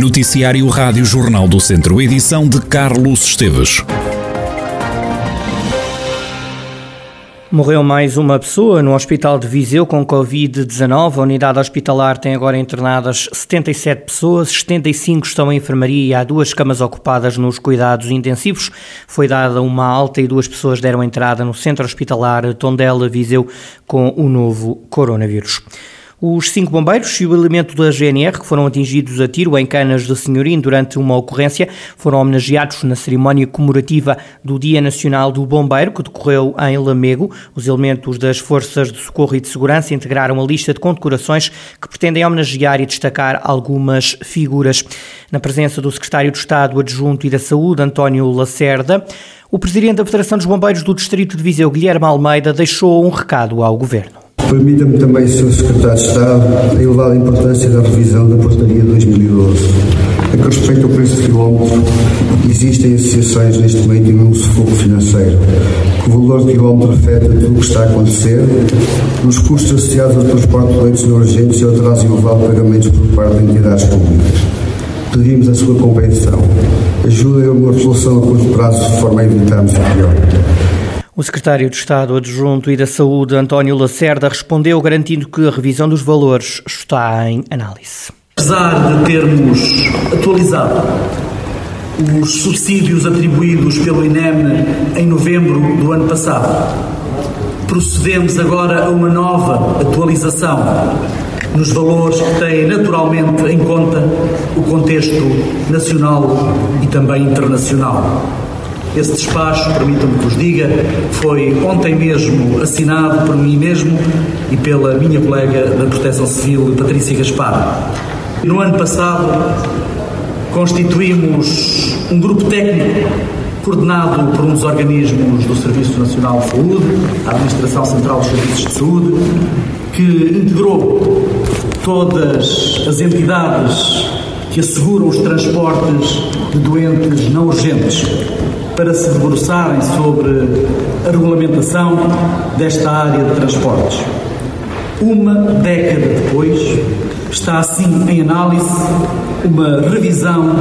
Noticiário Rádio Jornal do Centro, edição de Carlos Esteves. Morreu mais uma pessoa no Hospital de Viseu com Covid-19. A unidade hospitalar tem agora internadas 77 pessoas, 75 estão em enfermaria e há duas camas ocupadas nos cuidados intensivos. Foi dada uma alta e duas pessoas deram entrada no centro hospitalar Tondela Viseu com o novo coronavírus. Os cinco bombeiros e o elemento da GNR que foram atingidos a tiro em Canas de Senhorim durante uma ocorrência foram homenageados na cerimónia comemorativa do Dia Nacional do Bombeiro, que decorreu em Lamego. Os elementos das Forças de Socorro e de Segurança integraram a lista de condecorações que pretendem homenagear e destacar algumas figuras. Na presença do Secretário de Estado Adjunto e da Saúde, António Lacerda, o Presidente da Federação dos Bombeiros do Distrito de Viseu, Guilherme Almeida, deixou um recado ao Governo. Permita-me também, Sr. Secretário de Estado, a elevada importância da revisão da Portaria 2012. A que respeita ao preço de quilómetro, existem associações neste momento em um sufoco financeiro, que o valor de quilómetro afeta tudo o que está a acontecer, nos custos associados ao transporte de leitos não urgentes e ao atraso elevado de pagamentos por parte de entidades públicas. Pedimos a sua compreensão. Ajude a uma resolução a curto prazo de forma a evitarmos o pior. O secretário de Estado Adjunto e da Saúde, António Lacerda, respondeu garantindo que a revisão dos valores está em análise. Apesar de termos atualizado os subsídios atribuídos pelo INEM em novembro do ano passado, procedemos agora a uma nova atualização nos valores que têm naturalmente em conta o contexto nacional e também internacional. Esse despacho, permitam-me que vos diga, foi ontem mesmo assinado por mim mesmo e pela minha colega da Proteção Civil, Patrícia Gaspar. No ano passado, constituímos um grupo técnico coordenado por um dos organismos do Serviço Nacional de Saúde, a Administração Central dos Serviços de Saúde, que integrou todas as entidades que asseguram os transportes de doentes não urgentes para se debruçarem sobre a regulamentação desta área de transportes. Uma década depois, está assim em análise uma revisão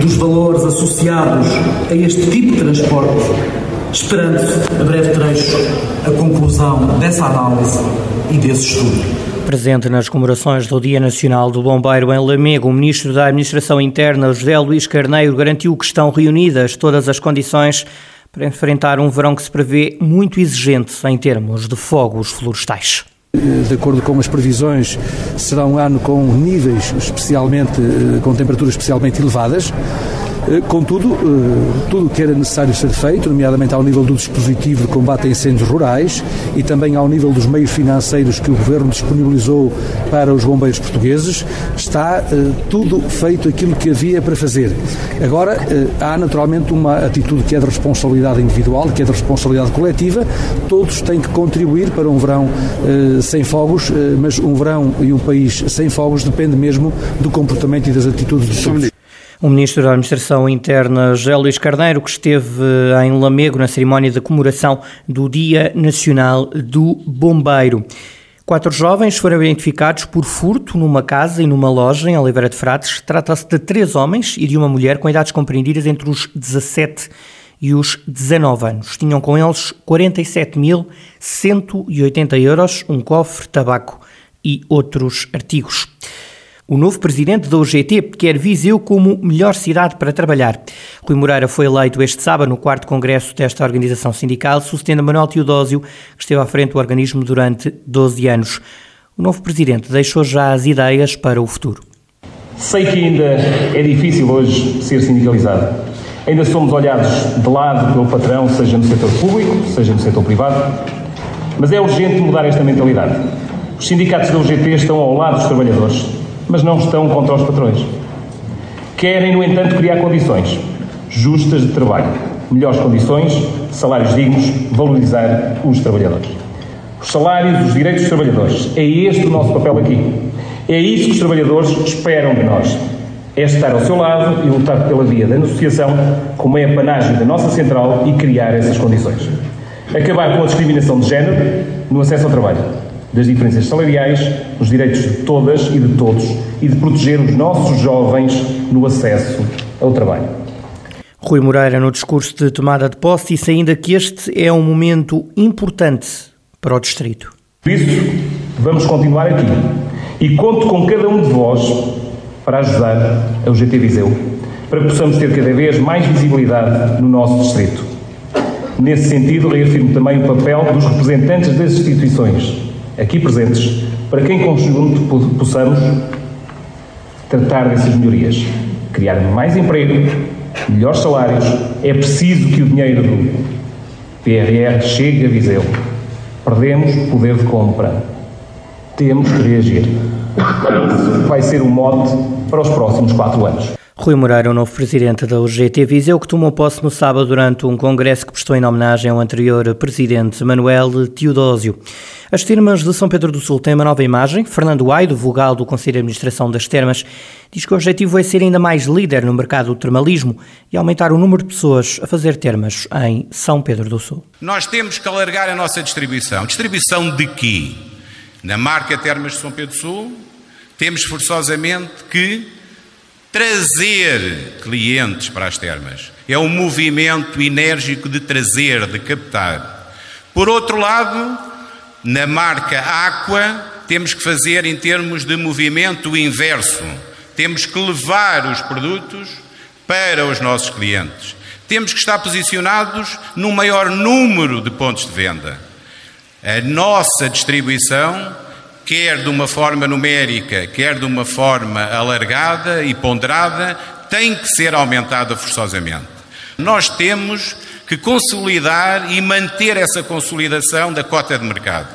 dos valores associados a este tipo de transporte, esperando-se a breve trecho a conclusão dessa análise e desse estudo. Presente nas comemorações do Dia Nacional do Bombeiro em Lamego, o Ministro da Administração Interna, José Luís Carneiro, garantiu que estão reunidas todas as condições para enfrentar um verão que se prevê muito exigente em termos de fogos florestais. De acordo com as previsões, será um ano com níveis especialmente, com temperaturas especialmente elevadas. Eh, contudo, eh, tudo o que era necessário ser feito, nomeadamente ao nível do dispositivo de combate a incêndios rurais e também ao nível dos meios financeiros que o Governo disponibilizou para os bombeiros portugueses, está eh, tudo feito aquilo que havia para fazer. Agora, há naturalmente uma atitude que é de responsabilidade individual, que é de responsabilidade coletiva, todos têm que contribuir para um verão sem fogos, mas um verão e um país sem fogos depende mesmo do comportamento e das atitudes de todos. O Ministro da Administração Interna, José Luís Carneiro, que esteve em Lamego na cerimónia de comemoração do Dia Nacional do Bombeiro. Quatro jovens foram identificados por furto numa casa e numa loja em Oliveira de Frades. Trata-se de três homens e de uma mulher com idades compreendidas entre os 17 e os 19 anos. Tinham com eles 47.180 euros, um cofre, tabaco e outros artigos. O novo presidente da UGT quer Viseu como melhor cidade para trabalhar. Rui Moreira foi eleito este sábado no quarto congresso desta organização sindical, sucedendo Manuel Teodósio, que esteve à frente do organismo durante 12 anos. O novo presidente deixou já as ideias para o futuro. Sei que ainda é difícil hoje ser sindicalizado. Ainda somos olhados de lado pelo patrão, seja no setor público, seja no setor privado, mas é urgente mudar esta mentalidade. Os sindicatos da UGT estão ao lado dos trabalhadores, mas não estão contra os patrões. Querem, no entanto, criar condições justas de trabalho, melhores condições, salários dignos, valorizar os trabalhadores. Os salários, os direitos dos trabalhadores. É este o nosso papel aqui. É isso que os trabalhadores esperam de nós. É estar ao seu lado e lutar pela via da negociação, como é a panagem da nossa central, e criar essas condições. Acabar com a discriminação de género no acesso ao trabalho das diferenças salariais, os direitos de todas e de todos e de proteger os nossos jovens no acesso ao trabalho. Rui Moreira, no discurso de tomada de posse, disse ainda que este é um momento importante para o Distrito. Por isso, vamos continuar aqui e conto com cada um de vós para ajudar a UGT Viseu, para que possamos ter cada vez mais visibilidade no nosso Distrito. Nesse sentido, reafirmo também o papel dos representantes das instituições aqui presentes, para que em conjunto possamos tratar dessas melhorias, criar mais emprego, melhores salários. É preciso que o dinheiro do PRR chegue a Viseu. Perdemos poder de compra. Temos que reagir. Vai ser o mote para os próximos quatro anos. Rui Moreira, o novo presidente da UGT Viseu, que tomou posse no sábado durante um congresso que prestou em homenagem ao anterior presidente Manuel Teodósio. As termas de São Pedro do Sul têm uma nova imagem. Fernando Aido, vogal do Conselho de Administração das Termas, diz que o objetivo é ser ainda mais líder no mercado do termalismo e aumentar o número de pessoas a fazer termas em São Pedro do Sul. Nós temos que alargar a nossa distribuição. Distribuição de quê? Na marca Termas de São Pedro do Sul, temos forçosamente que trazer clientes para as termas. É um movimento enérgico de trazer, de captar. Por outro lado, na marca Aqua, temos que fazer em termos de movimento inverso. Temos que levar os produtos para os nossos clientes. Temos que estar posicionados num maior número de pontos de venda. A nossa distribuição, quer de uma forma numérica, quer de uma forma alargada e ponderada, tem que ser aumentada forçosamente. Nós temos que consolidar e manter essa consolidação da cota de mercado.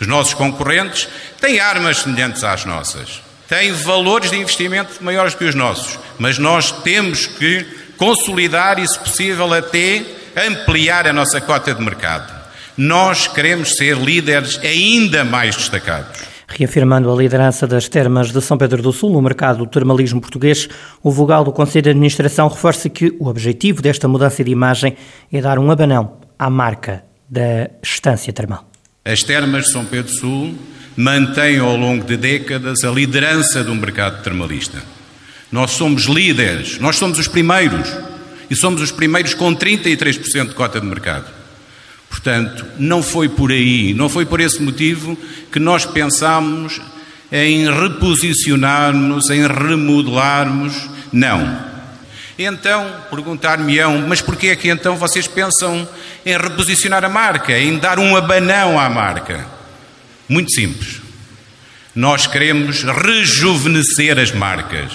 Os nossos concorrentes têm armas semelhantes às nossas, têm valores de investimento maiores que os nossos, mas nós temos que consolidar e, se possível, até ampliar a nossa cota de mercado. Nós queremos ser líderes ainda mais destacados. Reafirmando a liderança das termas de São Pedro do Sul no mercado do termalismo português, o vogal do Conselho de Administração reforça que o objetivo desta mudança de imagem é dar um abanão à marca da estância termal. As termas de São Pedro do Sul mantêm ao longo de décadas a liderança do mercado termalista. Nós somos líderes, nós somos os primeiros e somos os primeiros com 33% de cota de mercado. Portanto, não foi por aí, não foi por esse motivo que nós pensámos em reposicionarmos, em remodelarmos. Não. Então, perguntar-me-ão, mas porquê é que então vocês pensam em reposicionar a marca, em dar um abanão à marca? Muito simples. Nós queremos rejuvenescer as marcas.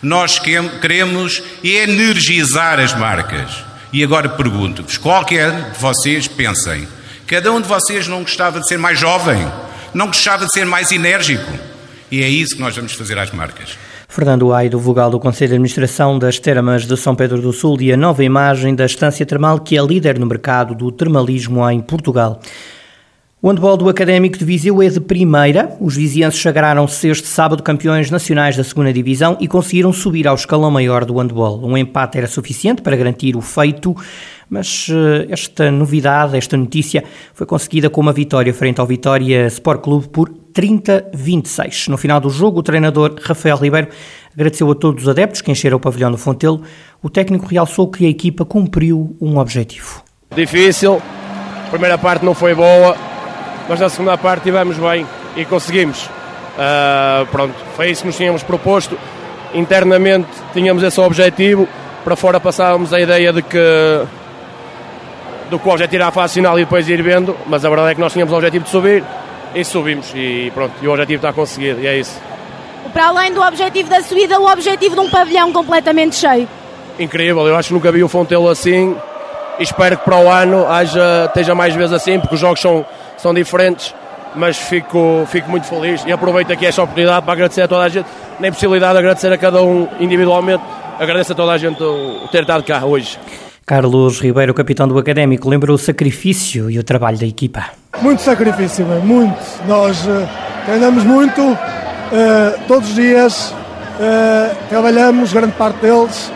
Nós queremos energizar as marcas. E agora pergunto-vos: qualquer de vocês pensem, cada um de vocês não gostava de ser mais jovem? Não gostava de ser mais enérgico? E é isso que nós vamos fazer às marcas. Fernando Aido, vogal do Conselho de Administração das Termas de São Pedro do Sul e a nova imagem da Estância Termal, que é líder no mercado do termalismo em Portugal. O handball do Académico de Viseu é de primeira. Os vizienses sagraram-se este sábado campeões nacionais da segunda divisão e conseguiram subir ao escalão maior do handball. Um empate era suficiente para garantir o feito, mas eh, esta novidade, esta notícia, foi conseguida com uma vitória frente ao Vitória Sport Clube por 30-26. No final do jogo, o treinador Rafael Ribeiro agradeceu a todos os adeptos que encheram o pavilhão do Fontelo. O técnico realçou que a equipa cumpriu um objetivo. Difícil, a primeira parte não foi boa, mas na segunda parte estivemos bem e conseguimos. Uh, pronto, foi isso que nos tínhamos proposto. Internamente tínhamos esse objetivo, para fora passávamos a ideia de que do qual já tirar a fase final e depois ir vendo, mas a verdade é que nós tínhamos o objetivo de subir e subimos e pronto, e o objetivo está conseguido e é isso. Para além do objetivo da subida, o objetivo de um pavilhão completamente cheio. Incrível, eu acho que nunca vi o Fontelo assim espero que para o ano haja, esteja mais vezes assim, porque os jogos são são diferentes, mas fico, fico muito feliz e aproveito aqui esta oportunidade para agradecer a toda a gente, na impossibilidade de agradecer a cada um individualmente, agradeço a toda a gente o ter estado cá hoje. Carlos Ribeiro, capitão do Académico, lembra o sacrifício e o trabalho da equipa? Muito sacrifício, muito. Nós uh, treinamos muito, uh, todos os dias, uh, trabalhamos, grande parte deles,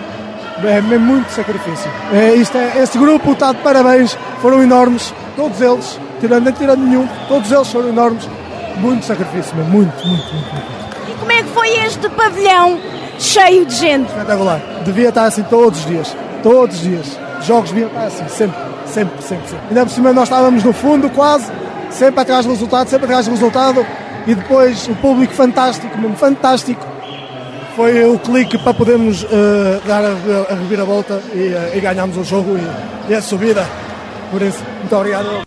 é muito sacrifício. É, isto é, este grupo está de parabéns, foram enormes, todos eles, tirando nem tirando nenhum, todos eles foram enormes muito sacrifício, muito, muito, muito, muito. E como é que foi este pavilhão cheio de gente? Espetacular. Devia estar assim todos os dias, todos os dias. Jogos deviam estar assim, sempre, sempre, sempre, sempre. Ainda por cima nós estávamos no fundo quase, sempre atrás do resultado, sempre atrás do resultado. E depois o público fantástico, mesmo fantástico. Foi o clique para podermos uh, dar a, a reviravolta e, uh, e ganharmos o jogo e, e a subida. Por isso, muito obrigado.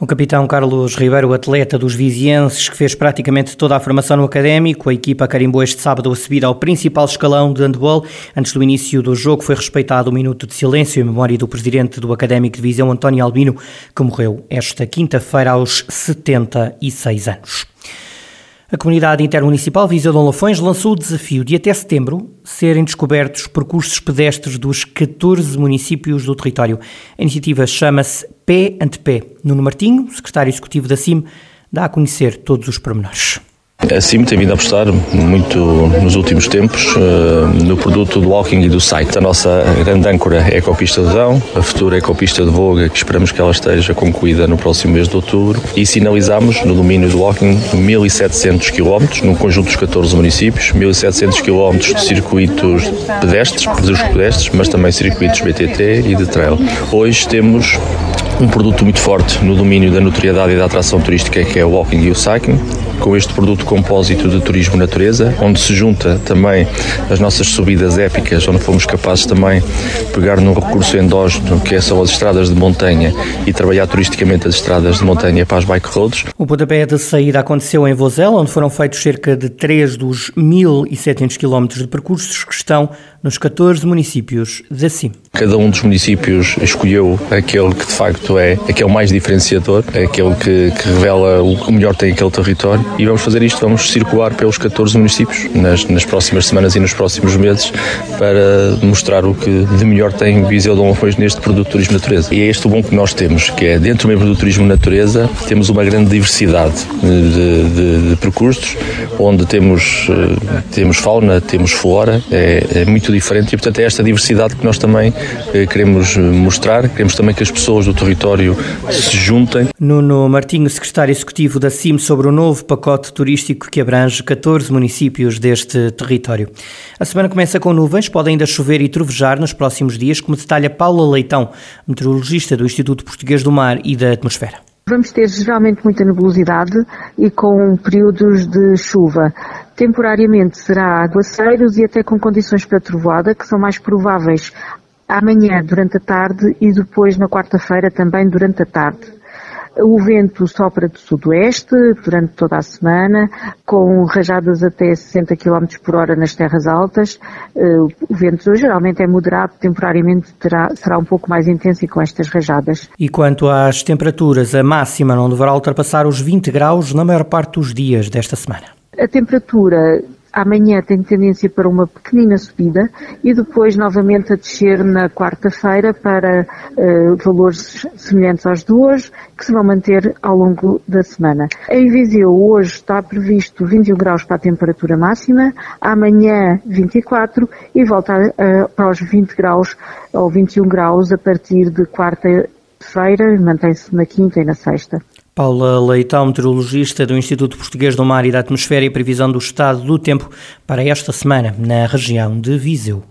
O capitão Carlos Ribeiro, atleta dos vizienses, que fez praticamente toda a formação no académico, a equipa carimbou este sábado a subir ao principal escalão de handball. Antes do início do jogo foi respeitado um minuto de silêncio em memória do presidente do Académico de Visão, António Albino, que morreu esta quinta-feira aos 76 anos. A comunidade intermunicipal Viseu de Lafões lançou o desafio de até setembro serem descobertos percursos pedestres dos 14 municípios do território. A iniciativa chama-se Pé ante Pé. Nuno Martinho, secretário executivo da CIM, dá a conhecer todos os pormenores. A tem vindo a apostar muito nos últimos tempos uh, no produto do walking e do site. A nossa grande âncora é a Ecopista de Rão, a futura Ecopista de Voga, que esperamos que ela esteja concluída no próximo mês de outubro, e sinalizamos no domínio do walking 1.700 km, num conjunto dos 14 municípios, 1.700 km de circuitos pedestres, percursos pedestres, mas também circuitos BTT e de trail. Hoje temos um produto muito forte no domínio da notoriedade e da atração turística que é o walking e o cycling, com este produto compósito de turismo natureza, onde se junta também as nossas subidas épicas, onde fomos capazes também pegar num recurso endógeno que são as estradas de montanha e trabalhar turisticamente as estradas de montanha para as bike roads. O pontapé de saída aconteceu em Vozela, onde foram feitos cerca de 3 dos 1.700 km de percursos que estão nos 14 municípios da CIM. Cada um dos municípios escolheu aquele que de facto é aquele mais diferenciador, aquele que, que revela o que melhor tem aquele território e vamos fazer isto, vamos circular pelos 14 municípios nas, nas próximas semanas e nos próximos meses para mostrar o que de melhor tem Viseu de Lafões neste produto turismo natureza. E é este o bom que nós temos, que é dentro mesmo do turismo natureza temos uma grande diversidade de, de, de percursos, onde temos, eh, temos fauna, temos flora, é, é muito diferente e portanto é esta diversidade que nós também eh, queremos mostrar, queremos também que as pessoas do território se juntem. Nuno Martinho, secretário executivo da CIM, sobre o novo pacote turístico que abrange 14 municípios deste território. A semana começa com nuvens, pode ainda chover e trovejar nos próximos dias, como detalha Paula Leitão, meteorologista do Instituto Português do Mar e da Atmosfera. Vamos ter geralmente muita nebulosidade e com períodos de chuva. Temporariamente será aguaceiros e até com condições para trovoada, que são mais prováveis amanhã durante a tarde e depois na quarta-feira também durante a tarde. O vento sopra do sudoeste durante toda a semana, com rajadas até 60 km por hora nas terras altas. O vento geralmente é moderado, temporariamente terá, será um pouco mais intenso e com estas rajadas. E quanto às temperaturas, a máxima não deverá ultrapassar os 20 graus na maior parte dos dias desta semana. A temperatura Amanhã tem tendência para uma pequenina subida e depois novamente a descer na quarta-feira para uh, valores semelhantes aos de hoje, que se vão manter ao longo da semana. Em Viseu hoje está previsto 21 graus para a temperatura máxima, amanhã 24 e volta uh, para os 20 graus ou 21 graus a partir de quarta-feira, mantém-se na quinta e na sexta. Paula Leitão, meteorologista do Instituto Português do Mar e da Atmosfera e previsão do estado do tempo para esta semana na região de Viseu.